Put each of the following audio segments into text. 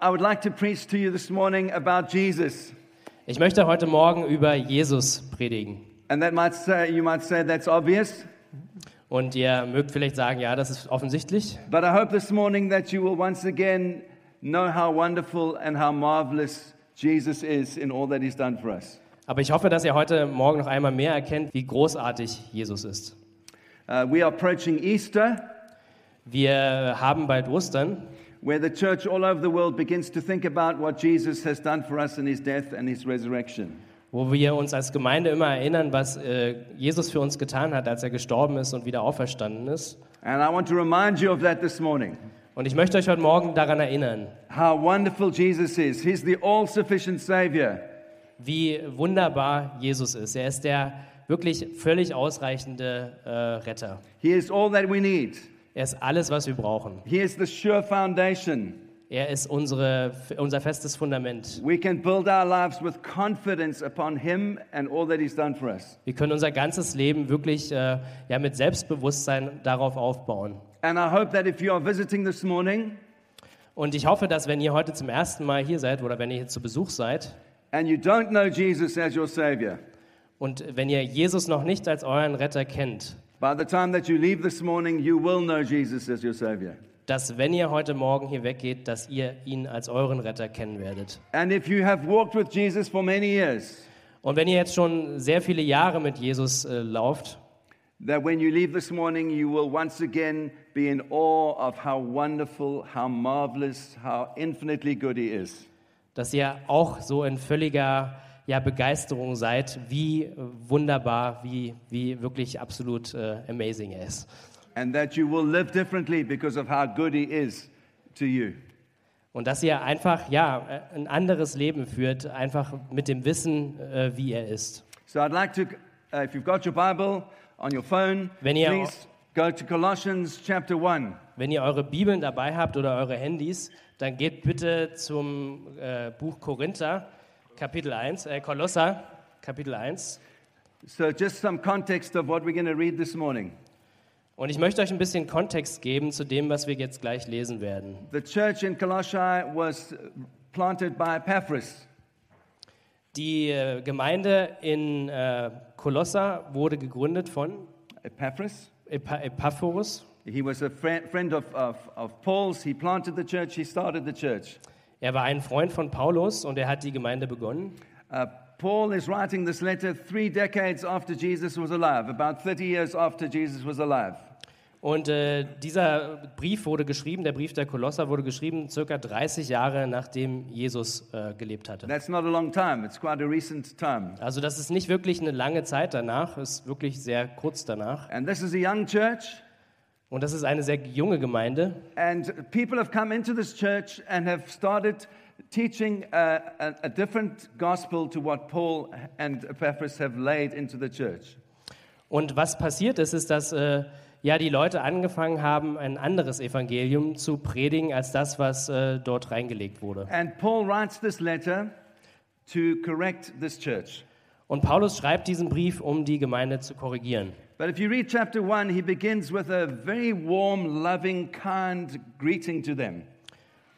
I would like to preach to you this morning about Jesus. Ich möchte heute Morgen über Jesus predigen. And that might say, you might say that's obvious, Und ihr mögt vielleicht sagen, ja, das ist offensichtlich. but I hope this morning that you will once again know how wonderful and how marvelous Jesus is in all that he's done for us. Aber ich hoffe, dass ihr heute Morgen noch einmal mehr erkennt, wie großartig Jesus ist. Uh, we are approaching Easter, Wir haben bald Ostern, where the church all over the world begins to think about what Jesus has done for us in his death and his resurrection. wo wir uns als Gemeinde immer erinnern, was äh, Jesus für uns getan hat, als er gestorben ist und wieder auferstanden ist. And I want to remind you of that this morning. Und ich möchte euch heute Morgen daran erinnern, How wonderful Jesus is. He's the all sufficient Savior. wie wunderbar Jesus ist. Er ist der wirklich völlig ausreichende äh, Retter. He is all that we need. Er ist alles, was wir brauchen. He is the sure foundation. Er ist unsere, unser festes Fundament. Wir können unser ganzes Leben wirklich äh, ja, mit Selbstbewusstsein darauf aufbauen. Morning Und ich hoffe, dass wenn ihr heute zum ersten Mal hier seid oder wenn ihr hier zu Besuch seid and you don't know Jesus as your Savior, und wenn ihr Jesus noch nicht als euren Retter kennt, by the time that you leave this morning, you will know Jesus as your Savior. dass wenn ihr heute Morgen hier weggeht, dass ihr ihn als euren Retter kennen werdet. And if you have walked with Jesus for many years, Und wenn ihr jetzt schon sehr viele Jahre mit Jesus äh, lauft, that when you leave this morning, you will once again be in awe of how wonderful, how marvelous, how infinitely good He is. dass ihr auch so in völliger ja, Begeisterung seid, wie wunderbar, wie, wie wirklich absolut äh, amazing er ist. And that you will live differently because of how good He is to you. Und dass ihr einfach ja, ein anderes Leben führt, einfach mit dem Wissen, äh, wie er ist. So I'd like to, uh, if you've got your Bible on your phone, Wenn ihr- please go to Colossians chapter 1. Wenn ihr eure Bibeln dabei habt oder eure Handys, dann geht bitte zum äh, Buch Korinther, Kapitel 1, äh, Kolosser, Kapitel 1. So just some context of what we're going to read this morning. Und ich möchte euch ein bisschen Kontext geben zu dem, was wir jetzt gleich lesen werden. The church in Colossae was planted by Epaphras. Die äh, Gemeinde in äh, Kolosser wurde gegründet von Epaphras? Epa Epaphras. He was a friend, friend of, of, of Paul's. He planted the church, he started the church. Er war ein Freund von Paulus und er hat die Gemeinde begonnen. Uh, Paul is writing this letter three decades after Jesus was alive, about 30 years after Jesus was alive. Und äh, dieser Brief wurde geschrieben, der Brief der Kolosser wurde geschrieben, circa 30 Jahre nachdem Jesus äh, gelebt hatte. That's not a long time, it's quite a recent time. Also das ist nicht wirklich eine lange Zeit danach, ist wirklich sehr kurz danach. And this is a young church, Und das ist eine sehr junge Gemeinde. and people have come into this church and have started teaching uh, a, a different gospel to what Paul and Epaphras have laid into the church. Und was passiert ist, ist, dass äh, ja die Leute angefangen haben, ein anderes Evangelium zu predigen als das, was äh, dort reingelegt wurde. And Paul writes this letter to correct this church. Und Paulus schreibt diesen Brief, um die Gemeinde zu korrigieren. But if you read chapter 1, he begins with a very warm, loving, kind greeting to them.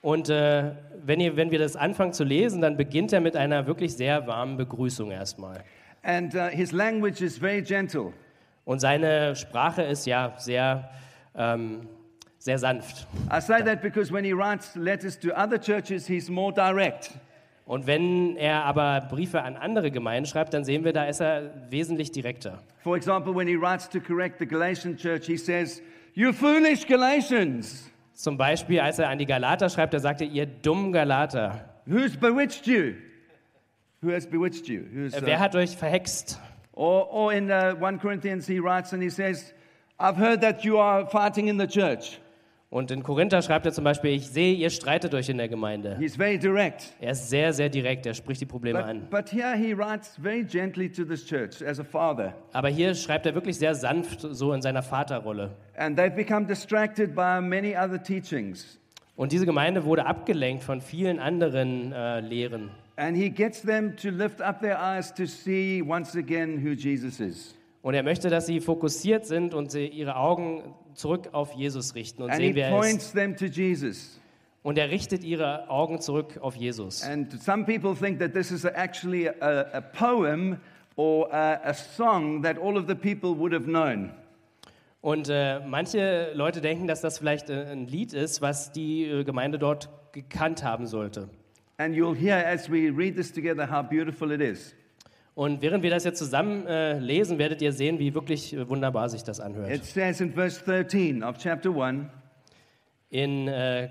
Und äh, wenn, ihr, wenn wir das anfangen zu lesen, dann beginnt er mit einer wirklich sehr warmen Begrüßung erstmal. And uh, his language is very gentle. Und seine Sprache ist ja sehr, ähm, sehr sanft. I say that because when he writes letters to other churches, he's more direct. Und wenn er aber Briefe an andere Gemeinden schreibt, dann sehen wir, da ist er wesentlich direkter. For example, when he writes to correct the Galatian church, he says, You foolish Galatians, Zum Beispiel, als er an die Galater schreibt, da sagt er, ihr dummen Galater, who's bewitched you? Who has bewitched you? Who's, uh, wer hat euch verhext? or, or in uh, 1 Corinthians, he writes and he says, I've heard that you are fighting in the church. Und in Korinther schreibt er zum Beispiel, ich sehe, ihr streitet euch in der Gemeinde. He's very direct. Er ist sehr, sehr direkt, er spricht die Probleme an. But, but here he writes very gently to this church as a father. Aber hier schreibt er wirklich sehr sanft, so in seiner Vaterrolle. And they've become distracted by many other teachings. Und diese Gemeinde wurde abgelenkt von vielen anderen äh, Lehren. And he gets them to lift up their eyes to see once again who Jesus is. Und er möchte, dass sie fokussiert sind und sie ihre Augen zurück auf Jesus richten und And he sehen, wer er ist. them to Jesus. Und er richtet ihre Augen zurück auf Jesus. And some people think that this is actually a, a poem or a, a song that all of the people would have known. Und äh, manche Leute denken, dass das vielleicht äh, ein Lied ist, was die äh, Gemeinde dort gekannt haben sollte. And you'll hear as we read this together how beautiful it is. Und während wir das jetzt zusammen äh, lesen, werdet ihr sehen, wie wirklich äh, wunderbar sich das anhört. It says in verse 13 of chapter 1 In äh,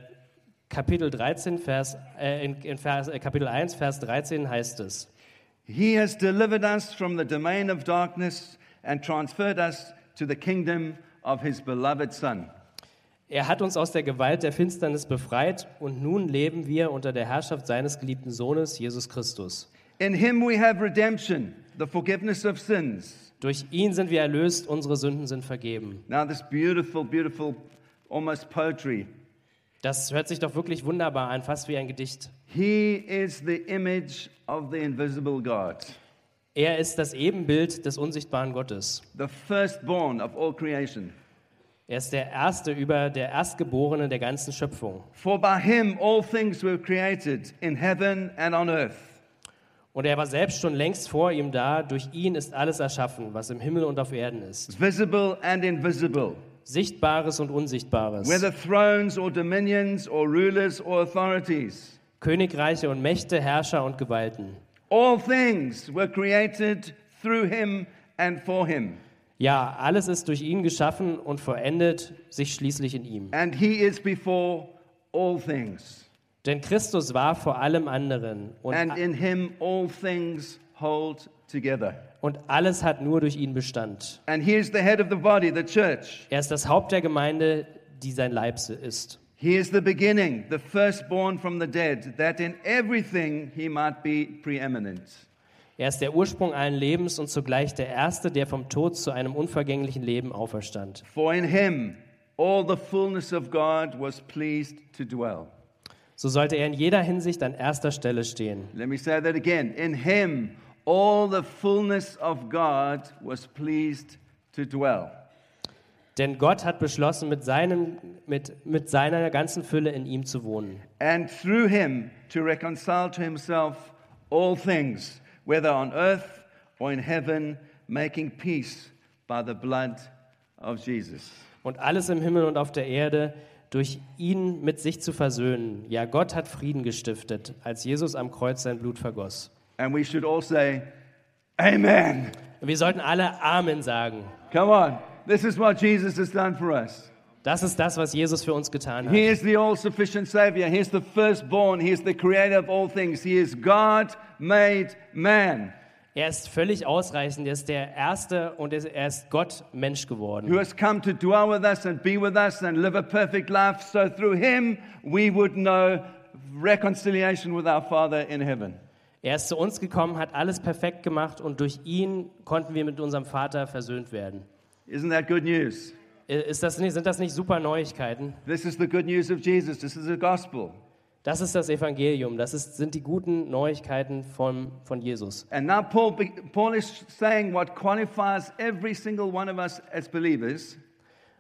Kapitel 13, Vers, äh, in, in Vers, äh, Kapitel 1, Vers 13 heißt es: He has delivered us from the domain of darkness and transferred us to the kingdom of his beloved Son. Er hat uns aus der Gewalt der Finsternis befreit und nun leben wir unter der Herrschaft seines geliebten Sohnes, Jesus Christus. In him we have redemption, the forgiveness of sins. Durch ihn sind wir erlöst, unsere Sünden sind vergeben. Now, this beautiful, beautiful, almost poetry. Das hört sich doch wirklich wunderbar an, fast wie ein Gedicht. He is the image of the invisible God, Er ist das Ebenbild des unsichtbaren Gottes. the firstborn of all creation. Er ist der Erste über der Erstgeborene der ganzen Schöpfung. For by him all things were created in heaven and on earth, Und er war selbst schon längst vor ihm da. Durch ihn ist alles erschaffen, was im Himmel und auf Erden ist. visible and invisible. Sichtbares und Unsichtbares. Whether thrones or dominions or rulers or authorities, Königreiche und Mächte, Herrscher und Gewalten. all things were created through him and for him. Ja, alles ist durch ihn geschaffen und vollendet sich schließlich in ihm. And he is before all things. Denn Christus war vor allem anderen und, And in him all things hold together. und alles hat nur durch ihn Bestand. And he is the head of the body, the church. Er ist das Haupt der Gemeinde, die sein Leib ist. He is the beginning, the firstborn from the dead, that in everything he might be preeminent. Er ist der Ursprung allen Lebens und zugleich der Erste, der vom Tod zu einem unvergänglichen Leben auferstand. For in him all the fullness of God was pleased to dwell. So sollte er in jeder Hinsicht an erster Stelle stehen. Let me say that again. In him all the fullness of God was pleased to dwell. Denn Gott hat beschlossen, mit, seinem, mit, mit seiner ganzen Fülle in ihm zu wohnen. And through him to reconcile to himself all things, whether on earth or in heaven, making peace by the blood of Jesus. Und alles im Himmel und auf der Erde durch ihn mit sich zu versöhnen. Ja, Gott hat Frieden gestiftet, als Jesus am Kreuz sein Blut vergoss. And we should all say, Amen. Und wir sollten alle Amen sagen. Come on. This is what Jesus has done for us. Das ist das, was Jesus für uns getan hat. He is the all sufficient Savior. He is the firstborn. He is the creator of all things. He is God made man Er ist völlig ausreichend. Er ist der Erste und er ist Gott Mensch geworden. who has come to dwell with us and be with us and live a perfect life. So through him, we would know reconciliation with our Father in heaven. Er ist zu uns gekommen, hat alles perfekt gemacht und durch ihn konnten wir mit unserem Vater versöhnt werden. Isn't that good news? Ist das nicht, sind das nicht super Neuigkeiten? This is the good news of Jesus. This is the gospel. Das ist das Evangelium. Das ist, sind die guten Neuigkeiten von, von Jesus. And now Paul, Paul is saying what qualifies every single one of us as believers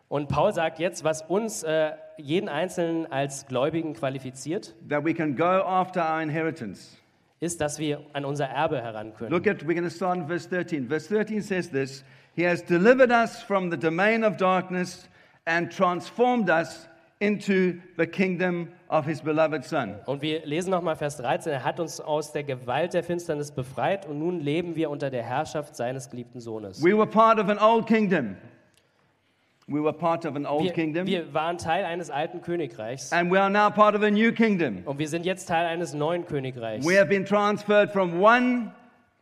Und Paul sagt jetzt, was uns, äh, jeden Einzelnen als Gläubigen qualifiziert, that we can go after our inheritance. ist, dass wir an unser Erbe heran können. Look at, we're going to start in verse 13. Verse 13 says this He has delivered us from the domain of darkness and transformed us into the kingdom of his beloved Son. Und wir lesen nochmal Vers 13. Er hat uns aus der Gewalt der Finsternis befreit und nun leben wir unter der Herrschaft seines geliebten Sohnes. We were part of an old kingdom. We were part of an old Wir, kingdom, wir waren Teil eines alten Königreichs and we are now part of a new kingdom. und wir sind jetzt Teil eines neuen Königreichs. We have been transferred from one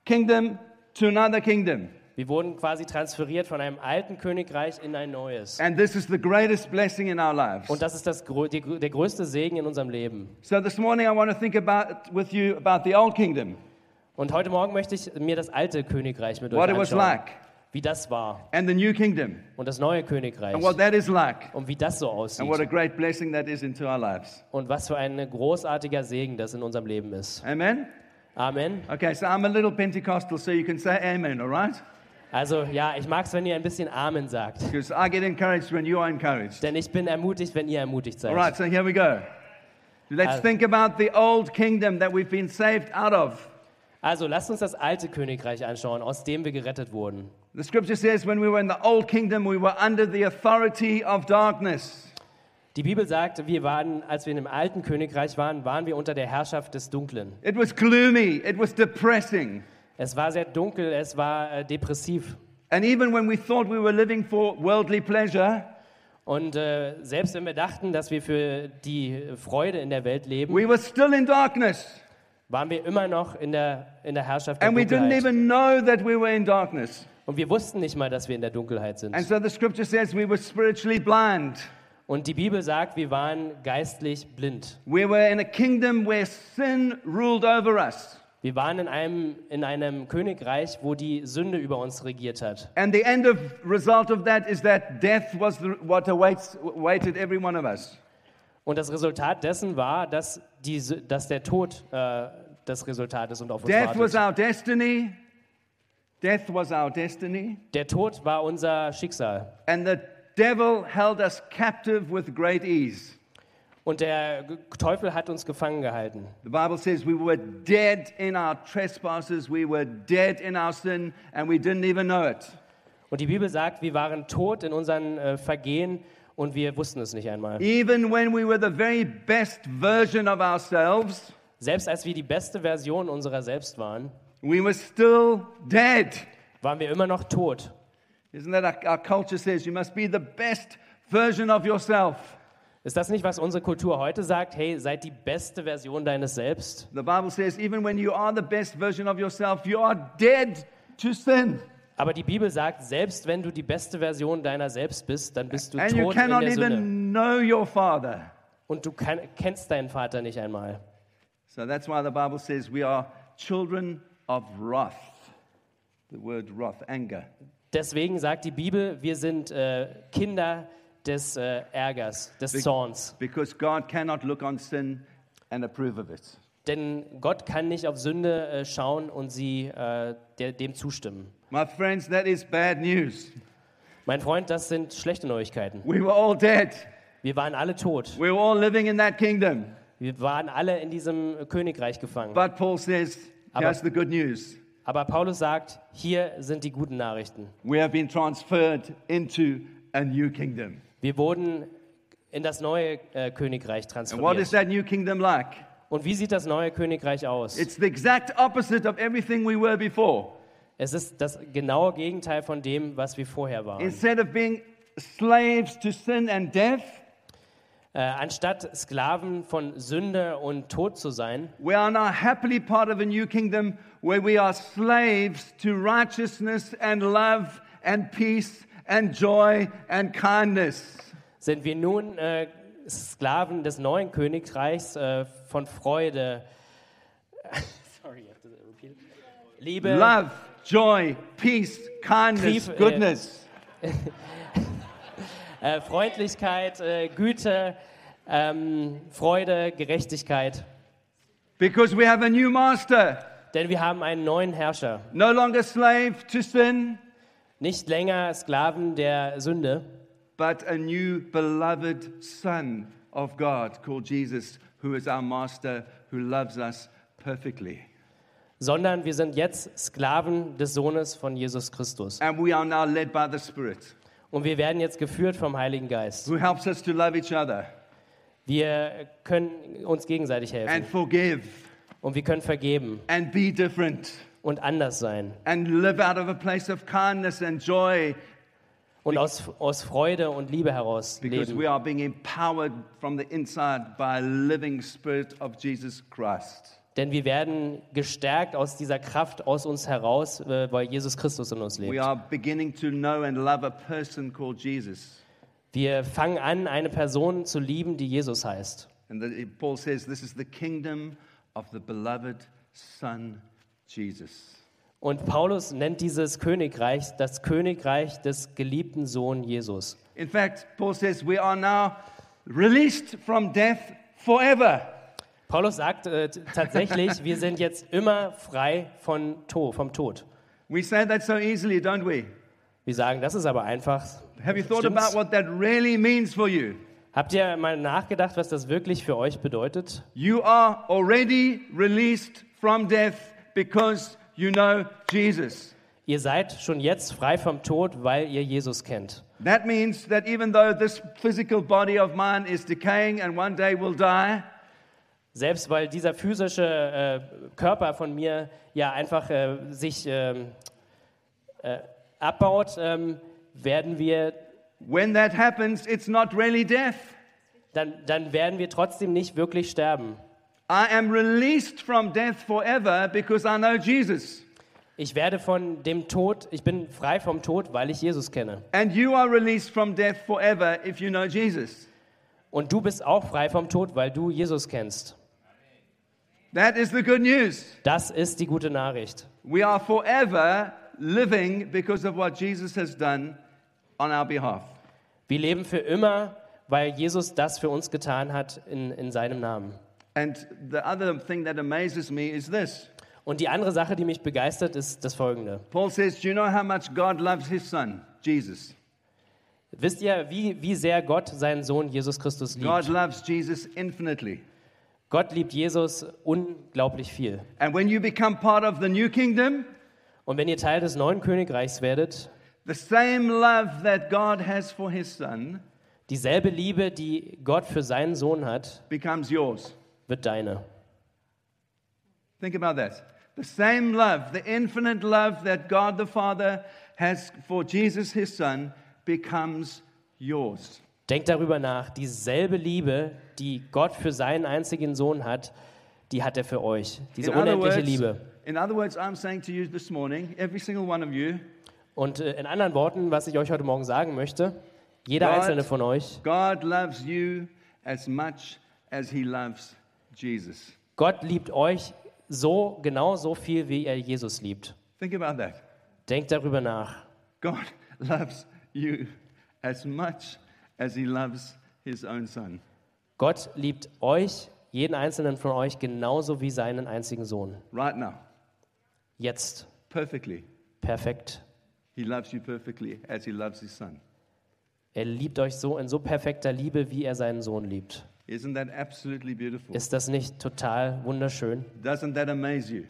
kingdom to another kingdom. Wir wurden quasi transferiert von einem alten Königreich in ein neues. And this is the greatest blessing in our lives. Und das ist das, die, der größte Segen in unserem Leben. So this morning I want to think about with you about the old kingdom, Und heute Morgen möchte ich mir das alte Königreich mit euch what it was anschauen, like, wie das war. and the new kingdom, Und das neue Königreich. and what that is like, Und wie das so and what a aussieht. great blessing that is into our lives. Und was für ein großartiger Segen das in unserem Leben ist. Amen? Amen. Okay, so I'm a little Pentecostal, so you can say amen, all right? Also ja, ich mag es, wenn ihr ein bisschen Amen sagt. Because I get encouraged when you are encouraged. Denn ich bin ermutigt, wenn ihr ermutigt All right, seid. so here we go. Let's Uh, think about the old kingdom that we've been saved out of. Also lasst uns das alte Königreich anschauen, aus dem wir gerettet wurden. The scripture says when we were in the old kingdom, we were under the authority of darkness. Die Bibel sagt, wir waren, als wir in dem alten Königreich waren, waren wir unter der Herrschaft des Dunklen. It was gloomy, it was depressing. Es war sehr dunkel, es war äh, depressiv. And even when we thought we were living for worldly pleasure, Und äh, selbst wenn wir dachten, dass wir für die Freude in der Welt leben, we were still in darkness. waren wir immer noch in der, in der Herrschaft der And we didn't Dunkelheit. even know that we were in darkness. Und wir wussten nicht mal, dass wir in der Dunkelheit sind. And so the scripture says we were spiritually blind. Und die Bibel sagt, wir waren geistlich blind. We were in a kingdom where sin ruled over us. Wir waren in einem, in einem Königreich, wo die Sünde über uns regiert hat. And the end of result of that is that death was the, what awaits, awaited every one of us. Und das Resultat dessen war, dass, die, dass der Tod äh, das Resultat ist und auf uns Death was wartet. our destiny. Death was our destiny. Der Tod war unser Schicksal. And the devil held us captive with great ease. Und der Teufel hat uns gefangen gehalten. The Bible says we were dead in our trespasses, we were dead in our sin, and we didn't even know it. Und die Bibel sagt, wir waren tot in unseren äh, Vergehen und wir wussten es nicht einmal. Even when we were the very best version of ourselves, Selbst als wir die beste Version unserer selbst waren, we were still dead. waren wir immer noch tot. Isn't that our, our culture says you must be the best version of yourself? Ist das nicht, was unsere Kultur heute sagt? Hey, seid die beste Version deines Selbst. The Bible says even when you are the best version of yourself, you are dead to sin. Aber die Bibel sagt, selbst wenn du die beste Version deiner selbst bist, dann bist du And you tot in cannot der Sünde. even know your Father. Und du kann, kennst deinen Vater nicht einmal. So that's why the Bible says we are children of wrath. The word wrath, anger. Deswegen sagt die Bibel, wir sind äh, Kinder des äh, Ärgers, des Be- Zorns. Because God cannot look on sin and approve of it. Denn Gott kann nicht auf Sünde äh, schauen und sie äh, der, dem zustimmen. My friends, that is bad news. Mein Freund, das sind schlechte Neuigkeiten. We were all dead. Wir waren alle tot. We were all living in that kingdom. Wir waren alle in diesem Königreich gefangen. But Paul says, Aber- here's the good news. Aber Paulus sagt, hier sind die guten Nachrichten. We have been transferred into a new kingdom. Wir wurden in das neue äh, Königreich And what is that new kingdom like? Und wie sieht das neue Königreich aus? It's the exact opposite of everything we were before. Es ist das genaue Gegenteil von dem, was wir vorher waren. Instead of being slaves to sin and death, Äh, anstatt Sklaven von Sünde und Tod zu sein, we are now happily part of a new kingdom where we are slaves to righteousness and love and peace and joy and kindness. sind wir nun äh, Sklaven des neuen Königreichs äh, von Freude, Sorry, I have to repeat. Liebe, Love, joy, peace, kindness, Trieb, äh, goodness. äh, Freundlichkeit, äh, Güte, ähm, Freude, Gerechtigkeit. Because we have a new master. Denn wir haben einen neuen Herrscher. No longer slave to sin, Nicht länger Sklaven der Sünde, but a new beloved Son of God called Jesus, who is our master, who loves us perfectly. sondern wir sind jetzt Sklaven des Sohnes von Jesus Christus. And we are now led by the Spirit, Und wir werden jetzt geführt vom Heiligen Geist. who helps us to love each other Wir können uns gegenseitig and helfen forgive und wir können vergeben and be different und anders sein and live out of a place of kindness and joy und aus, aus Freude und Liebe heraus because leben. we are being empowered from the inside by a living Spirit of Jesus Christ. denn wir werden gestärkt aus dieser Kraft aus uns heraus, äh, weil Jesus Christus in uns We lebt. are beginning to know and love a person called Jesus. Wir fangen an, eine Person zu lieben, die Jesus heißt. And the, Paul says this is the kingdom of the beloved Son, Jesus. Und Paulus nennt dieses Königreich das Königreich des geliebten Sohn Jesus. In fact, Paul says we are now released from death forever. Paulus sagt äh, tatsächlich, wir sind jetzt immer frei von to vom Tod. We say that so easily, don't we? Wir sagen, das ist aber einfach. Have you thought Stimmt's? about what that really means for you? Habt ihr mal nachgedacht, was das wirklich für euch bedeutet? You are already released from death because you know Jesus. Ihr seid schon jetzt frei vom Tod, weil ihr Jesus kennt. That means that even though this physical body of mine is decaying and one day will die, Selbst weil dieser physische äh, Körper von mir ja einfach äh, sich ähm, äh, abbaut, ähm, werden wir, when that happens, it's not really death. dann, dann werden wir trotzdem nicht wirklich sterben. I am released from death forever because I know Jesus. Ich werde von dem Tod, ich bin frei vom Tod, weil ich Jesus kenne. And you are released from death forever if you know Jesus. Und du bist auch frei vom Tod, weil du Jesus kennst. That is the good news. Das ist die gute Nachricht. We are forever living because of what Jesus has done on our behalf. Wir leben für immer, weil Jesus das für uns getan hat in, in seinem Namen. And the other thing that amazes me is this Und die andere Sache, die mich begeistert, ist das folgende. Paul says, Do you know how much God loves his son, Jesus? Wisst ihr, wie, wie sehr Gott seinen Sohn Jesus Christus God liebt? loves Jesus infinitely. Gott liebt Jesus unglaublich viel. And when you become part of the new kingdom, Und wenn ihr Teil des neuen Königreichs werdet, the same love that God has for his son dieselbe Liebe, die Gott für seinen Sohn hat, becomes yours. Wird deine. Think about that. The same love, the infinite love that God the Father has for Jesus, his son, becomes yours. Denkt darüber nach. Dieselbe Liebe, die Gott für seinen einzigen Sohn hat, die hat er für euch. Diese In unendliche words, Liebe. in other words, I'm saying to you this morning, every single one of you, Und äh, in anderen Worten, was ich euch heute Morgen sagen möchte, jeder Gott- einzelne von euch, God loves you as much as he loves Jesus. Gott liebt euch so genau so viel, wie er Jesus liebt. Think about that. Denkt darüber nach. God loves you as much as he loves his own son. Gott liebt euch, jeden einzelnen von euch, genauso wie seinen einzigen Sohn. Right now, Jetzt. perfectly. Perfekt. He loves you perfectly as he loves his son. Er liebt euch so in so perfekter Liebe, wie er seinen Sohn liebt. Isn't that absolutely beautiful? Ist das nicht total wunderschön? Doesn't that amaze you?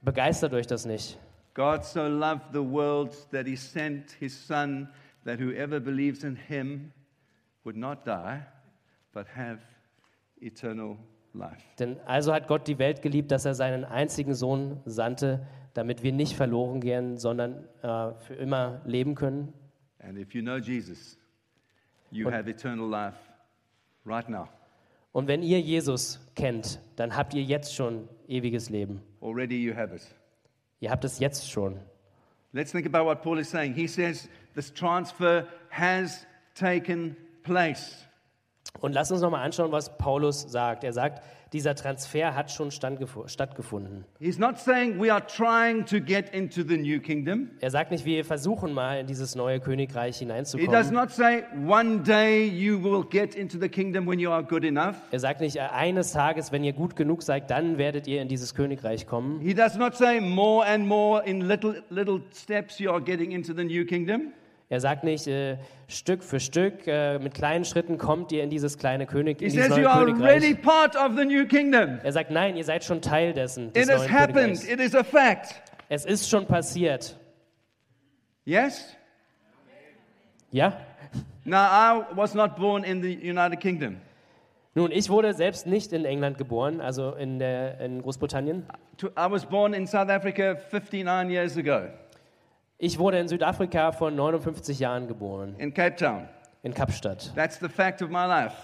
Begeistert euch das nicht? God so loved the world that he sent his son that whoever believes in him would not die but have eternal life. Denn also hat Gott die Welt geliebt, dass er seinen einzigen Sohn sandte, damit wir nicht verloren gehen, sondern äh, für immer leben können. And if you know Jesus, you Und- have eternal life right now. Und wenn ihr Jesus kennt, dann habt ihr jetzt schon ewiges Leben. Already you have it. Ihr habt es jetzt schon. Let's think about what Paul is saying. He says this transfer has taken place. Und lasst uns nochmal anschauen, was Paulus sagt. Er sagt, dieser Transfer hat schon stattgefunden. He's not saying we are trying to get into the new kingdom. Er sagt nicht, wir versuchen mal in dieses neue Königreich He does hineinzukommen. not say one day you will get into the kingdom when you are good enough. Er sagt nicht, äh, eines Tages, wenn ihr gut genug seid, dann werdet ihr in dieses Königreich kommen. He does not say more and more in little, little steps you are getting into the new kingdom. Er sagt nicht, äh, Stück für Stück, äh, mit kleinen Schritten kommt ihr in dieses kleine König, in dieses says neue Königreich. Er sagt, nein, ihr seid schon Teil dessen, des It has happened. It is a fact. Es ist schon passiert. Yes? Ja? Now, I was not born in the United Kingdom. Nun, ich wurde selbst nicht in England geboren, also in, der, in Großbritannien. I was born in South Africa 59 years ago Ich wurde in Südafrika vor 59 Jahren geboren, in Cape Town. in Kapstadt. That's the fact of my life.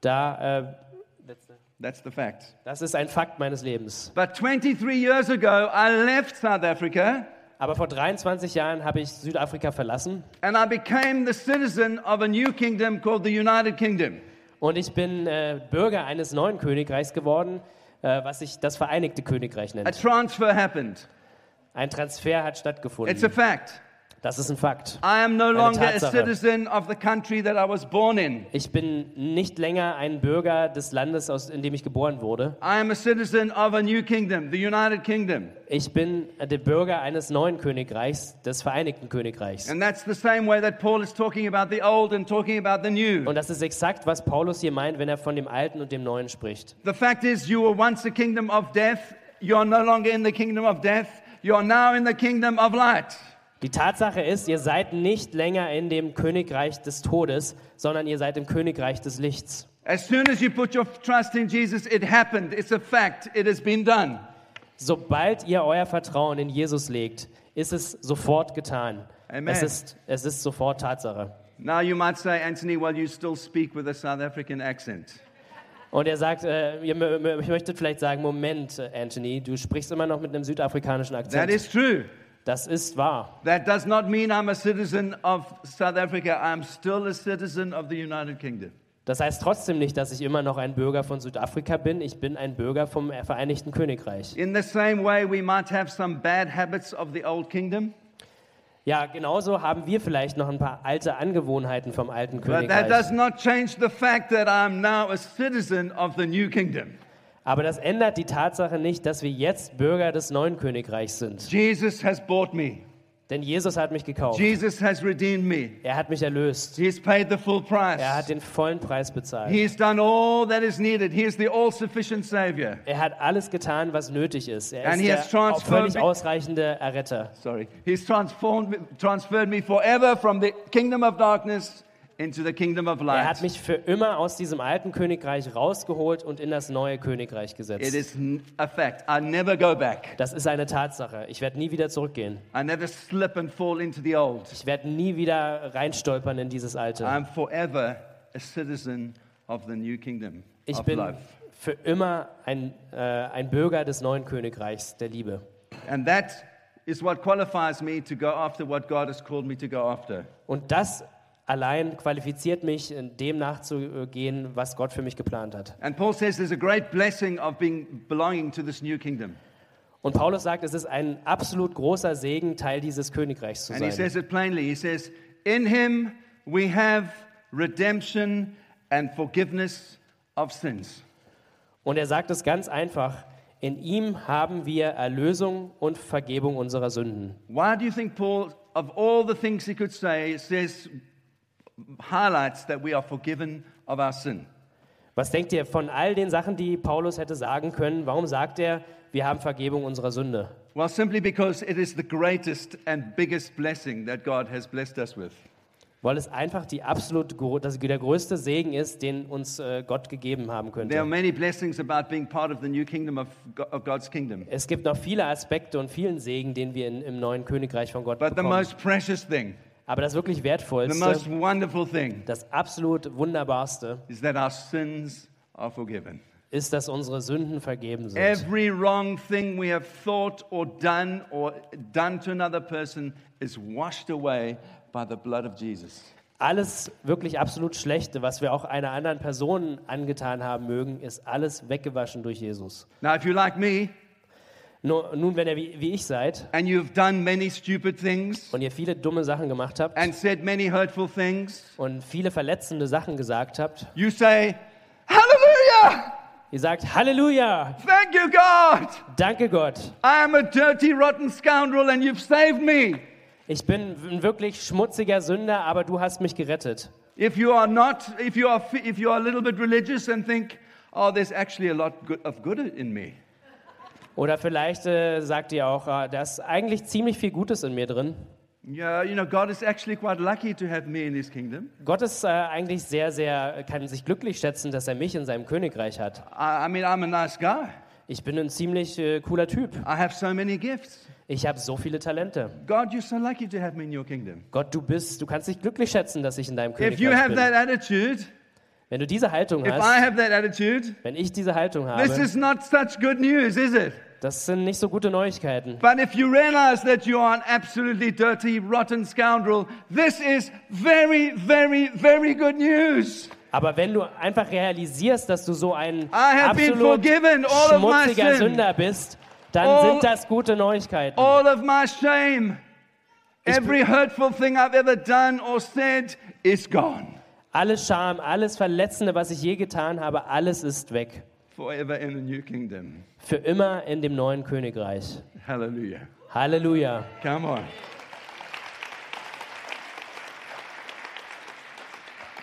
Da, äh, That's the fact. Das ist ein Fakt meines Lebens. But 23 years ago, I left South Africa Aber vor 23 Jahren habe ich Südafrika verlassen and I became the citizen of a new kingdom called the United Kingdom. und ich bin äh, Bürger eines neuen Königreichs geworden, äh, was sich das Vereinigte Königreich A nennt. transfer happened. Ein Transfer hat It's a stattgefunden. fact. Das ist ein Fakt. I am no longer a citizen of the country that I was born in. Ich bin nicht länger ein Bürger des Landes, aus, in dem ich geboren wurde. I am a citizen of a new kingdom, the United Kingdom. Ich bin der Bürger eines neuen Königreichs, des Vereinigten Königreichs. And that's the same way that Paul is talking about the old and talking about the new. Und das ist exakt, was Paulus hier meint, wenn er von dem Alten und dem Neuen spricht. The fact is, you were once a kingdom of death. You are no longer in the kingdom of death. You are now in the kingdom of light. Die Tatsache ist, ihr seid nicht länger in dem Königreich des Todes, sondern ihr seid im Königreich des Lichts. As soon as you put your trust in Jesus, it happened. It's a fact. It has been done. Sobald ihr euer Vertrauen in Jesus legt, ist es sofort getan. Amen. Es ist, es ist sofort Tatsache. Now you might say, Anthony, well, you still speak with a South African accent. Und er sagt, äh, ihr mö- mö- ich möchte vielleicht sagen, Moment, Anthony, du sprichst immer noch mit einem südafrikanischen That Akzent. is true. Das ist wahr. That does not mean I'm a citizen of South Africa. I'm still a citizen of the United Kingdom. Das heißt trotzdem nicht, dass ich immer noch ein Bürger von Südafrika bin. Ich bin ein Bürger vom Vereinigten Königreich. In the same way, we might have some bad habits of the old kingdom, Ja, genauso haben wir vielleicht noch ein paar alte Angewohnheiten vom alten but that Königreich. does not change the fact that I'm now a citizen of the new kingdom. Aber das ändert die Tatsache nicht, dass wir jetzt Bürger des neuen Königreichs sind. Jesus has bought me. Denn Jesus hat mich gekauft. Jesus has redeemed me. Er hat mich erlöst. He has paid the full price. Er hat den vollen Preis bezahlt. He has done all that is needed. He is the all sufficient Savior. Er hat alles getan, was nötig ist. Er And ist he der has völlig ausreichende Erretter. Sorry. He's transformed, me- transferred me forever from the kingdom of darkness into the kingdom of Er hat light. mich für immer aus diesem alten Königreich rausgeholt und in das neue Königreich It gesetzt. is n- a fact. I never go back. Das ist eine Tatsache. Ich werde nie wieder zurückgehen. I never slip and fall into the old. Ich werde nie wieder reinstolpern in dieses Alte. I'm forever a citizen of the new kingdom Ich bin life. für immer ein, äh, ein Bürger des neuen Königreichs der Liebe. And that is what qualifies me to go after what God has called me to go after. Und das allein qualifiziert mich, dem nachzugehen, was Gott für mich geplant hat. And Paul says there's a great blessing of being belonging to this new kingdom. Und Paulus sagt, es ist ein absolut großer Segen, Teil dieses Königreichs zu And he sein. says it plainly. He says, In him we have redemption and forgiveness of sins. Und er sagt es ganz einfach, in ihm haben wir Erlösung und Vergebung unserer Sünden. Why do you think Paul, of all the things he could say, says, highlights that we are forgiven of our sin? Was denkt ihr von all den Sachen, die Paulus hätte sagen können? Warum sagt er, wir haben Vergebung unserer Sünde? Well, simply because it is the greatest and biggest blessing that God has blessed us with. Weil es einfach die absolut das der größte Segen ist, den uns äh, Gott gegeben haben There are könnte. many blessings about being part of the new kingdom of, Go- of God's kingdom. Es gibt noch viele Aspekte und vielen Segen, den wir in, im neuen Königreich von Gott But the bekommen. most precious thing, Aber das wirklich the wertvollste, most wonderful thing, das absolut wunderbarste, is that our sins are forgiven. ist, dass unsere Sünden vergeben sind. Every wrong thing we have thought or done or done to another person is washed away by the blood of Jesus. Alles wirklich absolut Schlechte, was wir auch einer anderen Person angetan haben mögen, ist alles weggewaschen durch Jesus. Now, if you're like me nun, wenn ihr wie, wie ich seid and you've done many stupid things und ihr viele dumme Sachen gemacht habt and said many hurtful things, und viele verletzende Sachen gesagt habt, you say, Hallelujah! ihr sagt Halleluja, Thank you, God! danke Gott. I am a dirty, rotten scoundrel and you've saved me. Ich bin ein wirklich schmutziger Sünder, aber du hast mich gerettet. If you are not, if you are, if you are a little bit religious and think, oh, there's actually a lot of good in me. Oder vielleicht äh, sagt ihr auch, äh, da ist eigentlich ziemlich viel Gutes in mir drin. Yeah, you know, God is actually quite lucky to have me in His kingdom. Gott ist äh, eigentlich sehr, sehr, kann sich glücklich schätzen, dass er mich in seinem Königreich hat. I, I mean, I'm a nice guy. Ich bin ein ziemlich äh, cooler Typ. I have so many gifts. Ich habe so viele Talente. God, you're so lucky to have me in your kingdom. Gott, du bist, du kannst dich glücklich schätzen, dass ich in deinem If you Königreich have bin. that attitude, Wenn du diese Haltung if I hast, have that attitude, wenn ich diese Haltung this habe, is not such good news, is it? das sind nicht so gute Neuigkeiten. But if you realize that you are an absolutely dirty, rotten scoundrel, this is very, very, very good news. Aber wenn du einfach realisierst, dass du so ein have been absolut forgiven all of my schmutziger sin. Sünder bist, dann All- sind das gute Neuigkeiten. All of my shame, every hurtful thing I've ever done or said is gone Alles Scham, alles Verletzende, was ich je getan habe, alles ist weg. forever in the new kingdom. Für immer in dem neuen Königreich. Hallelujah. Halleluja. Come on.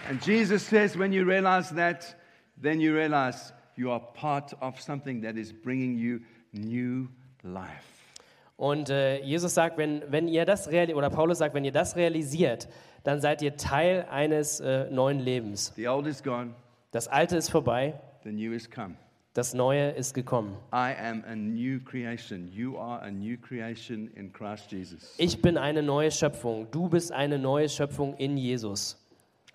And Jesus says, when you realize that, then you realize you are part of something that is bringing you new life. Und äh, Jesus sagt, wenn, wenn ihr das oder Paulus sagt, wenn ihr das realisiert, dann seid ihr Teil eines äh, neuen Lebens. The old is gone, Das Alte ist vorbei, the new is come. das Neue ist gekommen. Ich bin eine neue Schöpfung. Du bist eine neue Schöpfung in Jesus.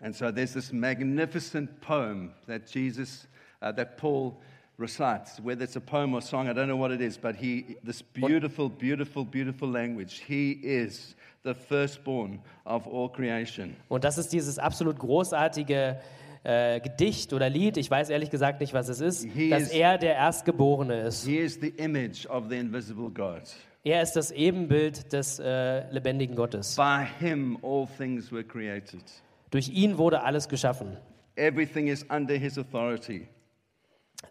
And so there's this magnificent poem that Jesus, uh, that Paul recites, whether it's a poem or song, I don't know what it is, but he, this beautiful, beautiful, beautiful language. He is the firstborn of all creation. Und das ist dieses absolut großartige äh, Gedicht oder Lied, ich weiß ehrlich gesagt nicht, was es ist, He dass is- er der Erstgeborene ist. He is the image of the invisible God. Er ist das Ebenbild des äh, lebendigen Gottes. By him, all things were created. Durch ihn wurde alles geschaffen. Everything is under his authority.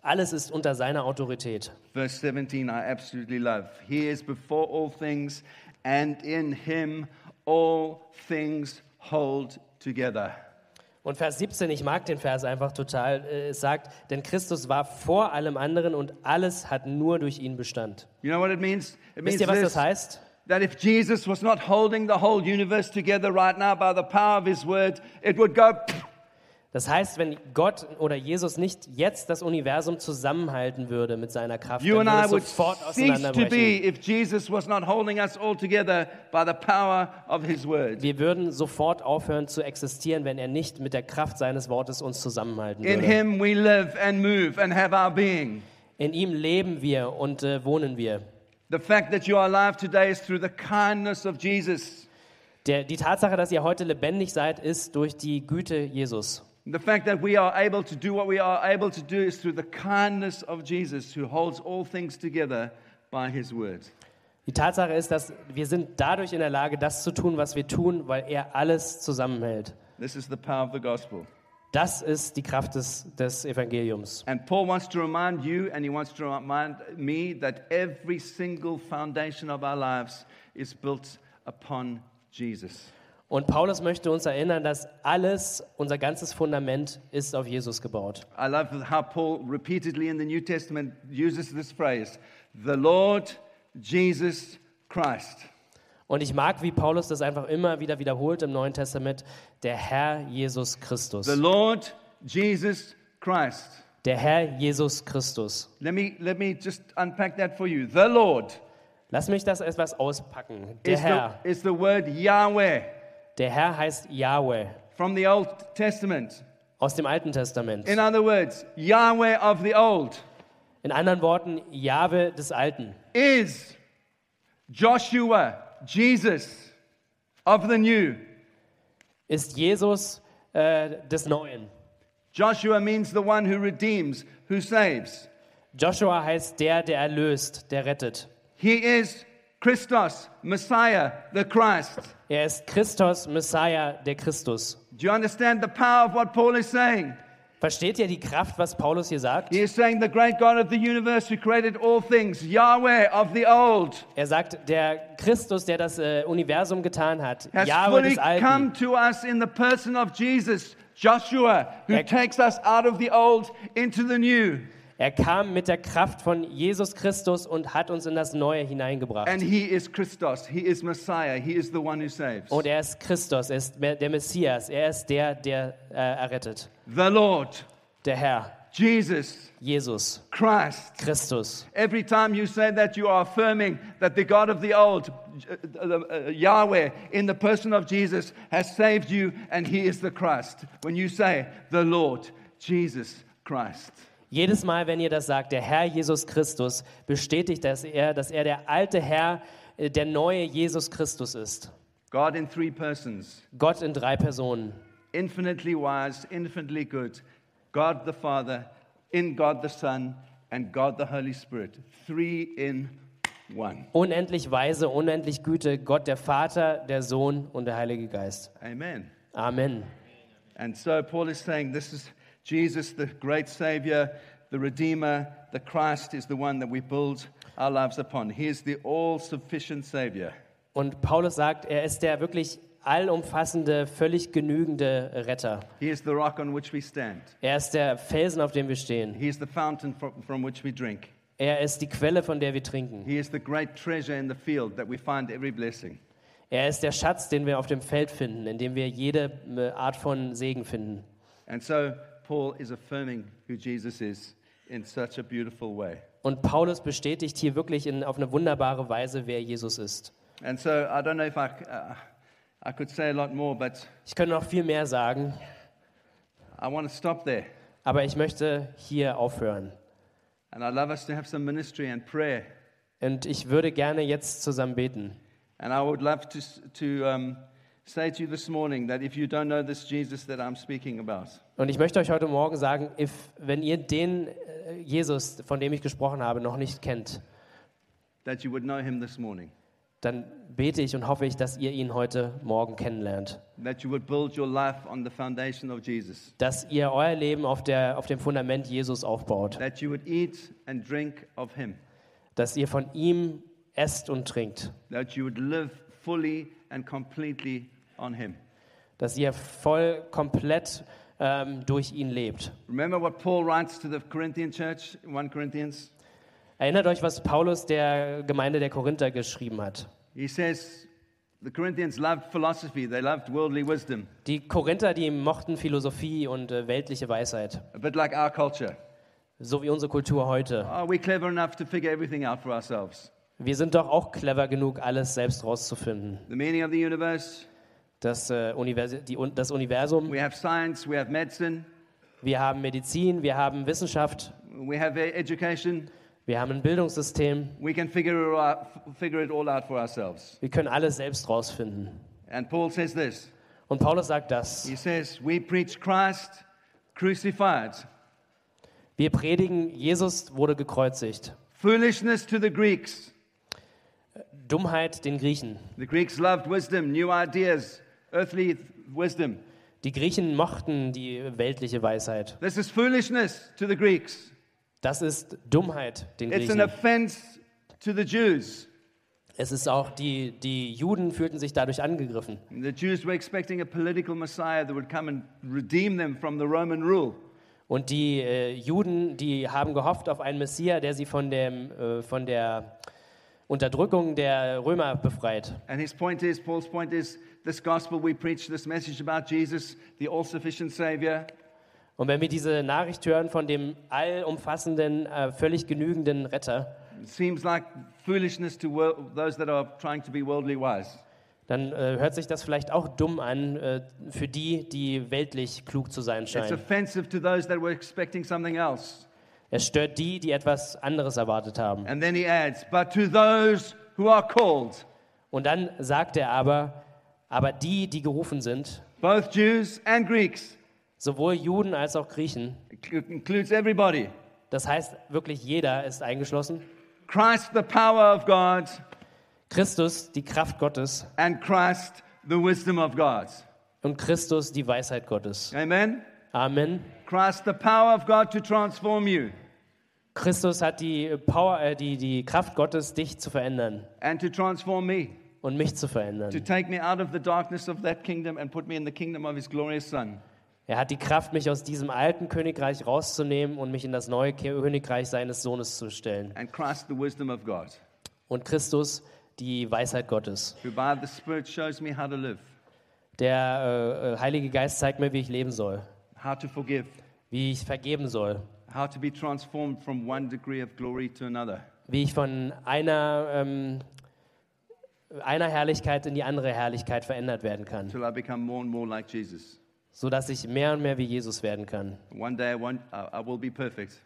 Alles ist unter seiner Autorität. Verse 17, I absolutely love. He is before all things, and in him all things hold together. Und Vers 17, ich mag den Vers einfach total, äh, es sagt, denn Christus war vor allem anderen und alles hat nur durch ihn Bestand. You know what it means? It means Wisst ihr, was this, das heißt? that if Jesus was not holding the whole universe together right now by the power of his word, it would go. Das heißt, wenn Gott oder Jesus nicht jetzt das Universum zusammenhalten würde mit seiner Kraft, You dann würde es sofort auseinanderbrechen. Wir würden sofort aufhören zu existieren, wenn er nicht mit der Kraft seines Wortes uns zusammenhalten In würde. him we live and move and have our being. In ihm leben wir und äh, wohnen wir. The fact that you are alive today is through the kindness of Jesus. Der, die Tatsache, dass ihr heute lebendig seid, ist durch die Güte Jesus. The fact that we are able to do what we are able to do is through the kindness of Jesus, who holds all things together by his word. Die Tatsache ist, dass wir sind dadurch in der Lage, das zu tun, was wir tun, weil er alles zusammenhält. This is the power of the gospel. Das ist die Kraft des, des Evangeliums. And Paul wants to remind you, and he wants to remind me, that every single foundation of our lives is built upon Jesus. Und Paulus möchte uns erinnern, dass alles, unser ganzes Fundament ist auf Jesus gebaut. I love how Paul repeatedly in the New Testament uses this phrase the Lord Jesus Christ. Und ich mag, wie Paulus das einfach immer wieder wiederholt im Neuen Testament, der Herr Jesus Christus. The Lord Jesus Christ. Der Herr Jesus Christus. Let me, let me just unpack that for you. The Lord Lass mich das etwas auspacken. Der is the, Herr. is the word Yahweh Der Herr heißt Yahweh from the Old Testament. aus dem Alten Testament. In other words, Yahweh of the Old In anderen Worten, Jahwe des Alten. is Joshua, Jesus of the New. Ist Jesus äh, des Neuen. Joshua means the one who redeems, who saves. Joshua heißt der, der erlöst, der rettet. He is Christos, Messiah, the Christ. Er ist Christus, Messiah, der Christus. Do you understand the power of what Paul is saying? Versteht ihr die Kraft, was Paulus hier sagt? He is saying the great God of the universe who created all things, Yahweh of the old, Er sagt, der Christus, der das äh, Universum getan hat, has Jahwe fully des Alten, come to us in the person of Jesus, Joshua, who Er- takes us out of the old into the new. Er kam mit der Kraft von Jesus Christus und hat uns in das Neue hineingebracht. And he is Christos, he is Messiah, he is the one who saves. Und er ist Christus, er ist der Messias, er ist der, der äh, errettet. The Lord, Der Herr, Jesus, Jesus, Christ. Christus. Every time you say that, you are affirming that the God of the old, uh, uh, Yahweh, in the person of Jesus, has saved you and he is the Christ. When you say, the Lord, Jesus Christ. Jedes Mal, wenn ihr das sagt, der Herr Jesus Christus, bestätigt dass er, dass er der alte Herr, äh, der neue Jesus Christus ist. God in three persons, Gott in drei Personen. infinitely wise, infinitely good. God the Father, in God the Son, and God the Holy Spirit. Three in one. Unendlich weise, unendlich Güte, Gott der Vater, der Sohn und der Heilige Geist. Amen. Amen. And so Paul is saying this is Jesus, the great Savior, the Redeemer, the Christ is the one that we build our lives upon. He is the all sufficient Savior. Und Paulus sagt, er ist der wirklich allumfassende, völlig genügende Retter. He is the rock on which we stand. Er ist der Felsen, auf dem wir stehen. He is the fountain from, from which we drink. Er ist die Quelle, von der wir trinken. He is the great treasure in the field that we find every blessing. Er ist der Schatz, den wir auf dem Feld finden, in dem wir jede äh, Art von Segen finden. And so Paul is affirming who Jesus is in such a beautiful way. Und Paulus bestätigt hier wirklich in, auf eine wunderbare Weise, wer Jesus ist. And so I don't know if I, uh, I could say a lot more, but Ich könnte noch viel mehr sagen, I want to stop there. aber ich möchte hier aufhören. And I'd love us to have some ministry and prayer. Und ich würde gerne jetzt zusammen beten. And I would love to, to um, say to you this morning that if you don't know this Jesus that I'm speaking about, Und ich möchte euch heute Morgen sagen, if, wenn ihr den äh, Jesus, von dem ich gesprochen habe, noch nicht kennt, that you would know him this morning. dann bete ich und hoffe ich, dass ihr ihn heute Morgen kennenlernt. That you would build your life on the foundation of Jesus. Dass ihr euer Leben auf, der, auf dem Fundament Jesus aufbaut. That you would eat and drink of him. Dass ihr von ihm esst und trinkt. That you would live fully and completely on him. Dass ihr voll, komplett ähm, durch ihn lebt. Remember what Paul writes to the Corinthian church in 1 Corinthians? Erinnert euch, was Paulus der Gemeinde der Korinther geschrieben hat. He says the Corinthians loved philosophy, they loved worldly wisdom, Die Korinther, die mochten Philosophie und äh, weltliche Weisheit. a bit like our culture. So wie unsere Kultur heute. Are we clever enough to figure everything out for ourselves? Wir sind doch auch clever genug, alles selbst rauszufinden. The meaning of the universe, Das, äh, Univers die, das Universum, we have science, we have medicine, wir haben Medizin, wir haben Wissenschaft, we have e- education. wir haben ein Bildungssystem. We can figure it, out, figure it all out for ourselves. Wir können alles selbst rausfinden. And Paul says this Und Paulus sagt das. He says, We preach Christ crucified, Wir predigen, Jesus wurde gekreuzigt. foolishness to the Greeks. Dummheit den Griechen. The Greeks loved wisdom, new ideas, earthly th- wisdom. Die Griechen mochten die weltliche Weisheit. This is foolishness to the Greeks. Das ist Dummheit den It's an Griechen. offense to the Jews. Es ist auch, die, die Juden fühlten sich dadurch angegriffen. The Jews were expecting a political Messiah that would come and redeem them from the Roman rule. Und die äh, Juden, die haben gehofft auf einen Messias, der sie von, dem, äh, von der Unterdrückung der Römer befreit. And his point is, Paul's point is, this gospel we preach, this message about Jesus, the all sufficient Savior, Und wenn wir diese Nachricht hören von dem allumfassenden, äh, völlig genügenden Retter, it seems like foolishness to those that are trying to be worldly wise. dann äh, hört sich das vielleicht auch dumm an äh, für die, die weltlich klug zu sein It's scheinen. offensive to those that were expecting something else. Es stört die, die etwas anderes erwartet haben. And then he adds, but to those who are called, Und dann sagt er aber, aber die, die gerufen sind, both Jews and Greeks, sowohl Juden als auch Griechen, includes everybody. das heißt wirklich jeder ist eingeschlossen, Christ, the power of God, Christus die Kraft Gottes and Christ, the wisdom of God. und Christus die Weisheit Gottes. Amen? Amen. Christ, the power of God to transform you Christus hat die Power, äh, die, die Kraft Gottes, dich zu verändern and to transform me, und mich zu to verändern. take me out of the darkness of that kingdom and put me in the kingdom of his glorious Son. Er hat die Kraft, mich aus diesem alten Königreich rauszunehmen und mich in das neue Königreich seines Sohnes zu stellen. And Christ, the wisdom of God, Und Christus die Weisheit Gottes. who by the Spirit shows me how to live, Der äh, äh, Heilige Geist zeigt mir, wie ich leben soll, how to forgive, wie ich vergeben soll, how to be transformed from one degree of glory to another. wie ich von einer, ähm, einer Herrlichkeit in die andere Herrlichkeit verändert werden kann, Till I become more and more like Jesus. so dass ich mehr und mehr wie Jesus werden kann. One day I, won't, I, I will be perfect.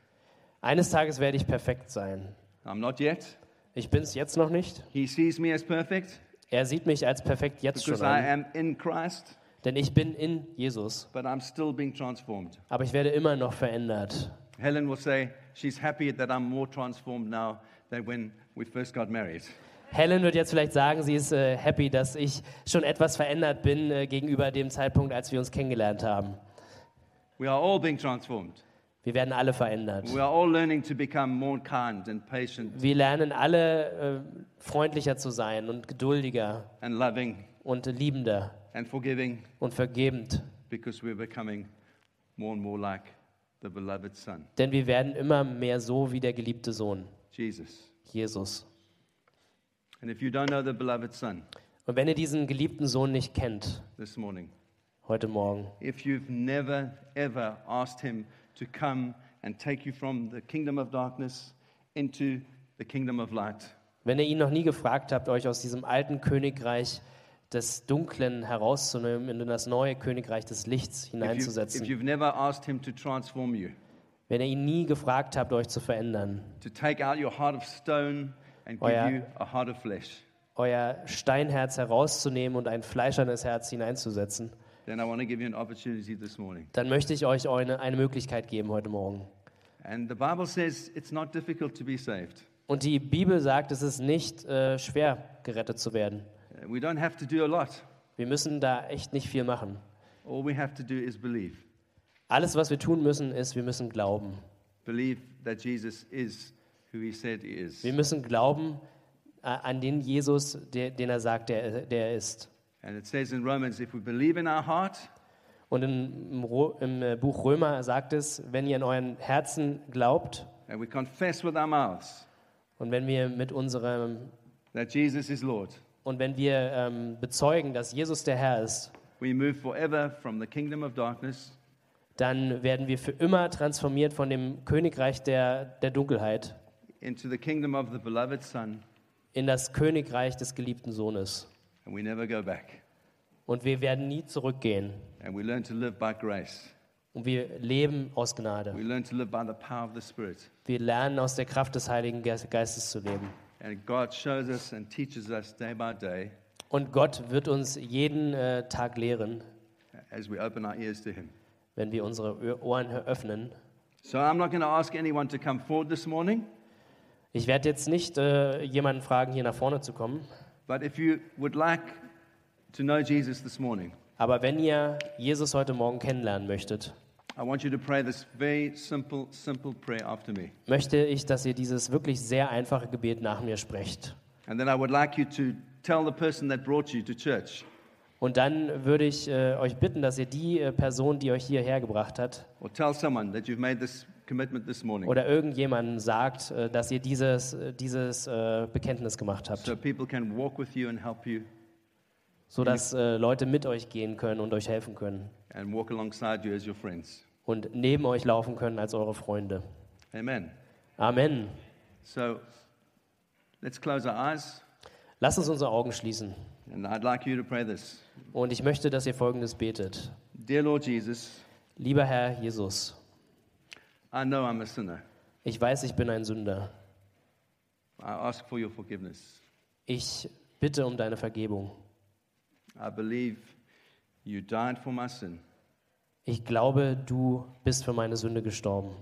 Eines Tages werde ich perfekt sein. I'm not yet. Ich bin es jetzt noch nicht. He sees me as perfect Er sieht mich als perfekt jetzt because schon I an, am in Christ, denn ich bin in Jesus. but I'm still being transformed. Aber ich werde immer noch verändert. Helen will say she's happy that I'm more transformed now than when we first got married. Helen wird jetzt vielleicht sagen, sie ist äh, happy, dass ich schon etwas verändert bin äh, gegenüber dem Zeitpunkt, als wir uns kennengelernt haben. We are all being transformed. Wir werden alle verändert. We are all learning to become more kind and patient Wir lernen alle äh, freundlicher zu sein und geduldiger and loving und liebender and forgiving und vergebend. because we're becoming more and more like the beloved Son, Denn wir werden immer mehr so wie der geliebte Sohn, Jesus. Jesus. And if you don't know the beloved Son Und wenn ihr diesen geliebten Sohn nicht kennt, this morning, heute Morgen, if you've never ever asked Him to come and take you from the kingdom of darkness into the kingdom of light, wenn ihr ihn noch nie gefragt habt, euch aus diesem alten Königreich des Dunklen herauszunehmen in das neue Königreich des Lichts if, you, hineinzusetzen, if you've never asked Him to transform you, wenn ihr ihn nie gefragt habt, euch zu verändern, to take out your heart of stone and give ja. you a heart of flesh, euer Steinherz herauszunehmen und ein fleischernes Herz hineinzusetzen, then I want to give you an opportunity this morning. dann möchte ich euch eine, eine Möglichkeit geben heute Morgen. And the Bible says it's not difficult to be saved. Und die Bibel sagt, es ist nicht äh, schwer, gerettet zu werden. Uh, We don't have to do a lot. Wir müssen da echt nicht viel machen. All we have to do is believe. Alles, was wir tun müssen, ist, wir müssen glauben. Believe that Jesus is Wir müssen glauben äh, an den Jesus, den er sagt, der, der er ist. And it says in Romans, if we believe in our heart Und in, im, äh, Buch Römer sagt es, wenn ihr in euren Herzen glaubt and we confess with our mouths und wenn wir mit unserem that Jesus is Lord, und wenn wir ähm, bezeugen, dass Jesus der Herr ist, we move forever from the kingdom of darkness dann werden wir für immer transformiert von dem Königreich der, der Dunkelheit into the kingdom of the beloved Son, in das Königreich des geliebten Sohnes. and we never go back. Und wir werden nie zurückgehen. And we learn to live by grace. Und wir leben aus Gnade. We learn to live by the power of the Spirit. Wir lernen aus der Kraft des Heiligen Ge- Geistes zu leben. And God shows us and teaches us day by day Und Gott wird uns jeden äh, Tag lehren, as we open our ears to Him. wenn wir unsere Ö- Ohren öffnen. So I'm not going to ask anyone to come forward this morning, Ich werde jetzt nicht äh, jemanden fragen, hier nach vorne zu kommen. but if you would like to know Jesus this morning, Aber wenn ihr Jesus heute Morgen kennenlernen möchtet, I want you to pray this very simple, simple prayer after me. möchte ich, dass ihr dieses wirklich sehr einfache Gebet nach mir sprecht. And then I would like you to tell the person that brought you to church Und dann würde ich äh, euch bitten, dass ihr die äh, Person, die euch hierher gebracht hat, or tell someone that you've made this commitment this morning oder irgendjemandem sagt, äh, dass ihr dieses, äh, dieses äh, Bekenntnis gemacht habt, so people can walk with you and help you sodass äh, Leute mit euch gehen können und euch helfen können and walk alongside you as your friends. und neben euch laufen können als eure Freunde. Amen. Amen. So let's close our eyes, Lasst uns unsere Augen schließen. and I'd like you to pray this. Und ich möchte, dass ihr Folgendes betet. Dear Lord Jesus, Lieber Herr Jesus, I know I'm a sinner. ich weiß, ich bin ein Sünder. I ask for your forgiveness. Ich bitte um deine Vergebung. I believe you died for my sin. Ich glaube, du bist für meine Sünde gestorben.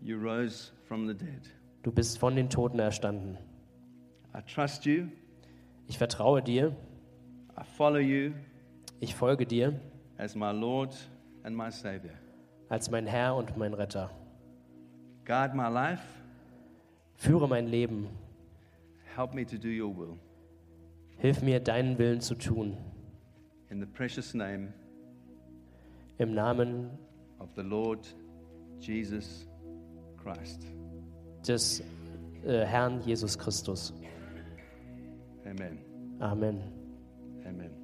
You rose from the dead. Du bist von den Toten erstanden. I trust you. Ich vertraue dir. I follow you Ich folge dir as my Lord and my Savior. Als mein Herr und mein Retter. Guide my life. Führe mein Leben. Help me to do your will. Hilf mir, deinen Willen zu tun. In the precious name Im Namen of the Lord Jesus Christ. des äh, Herrn Jesus Christus. Amen. Amen. Amen.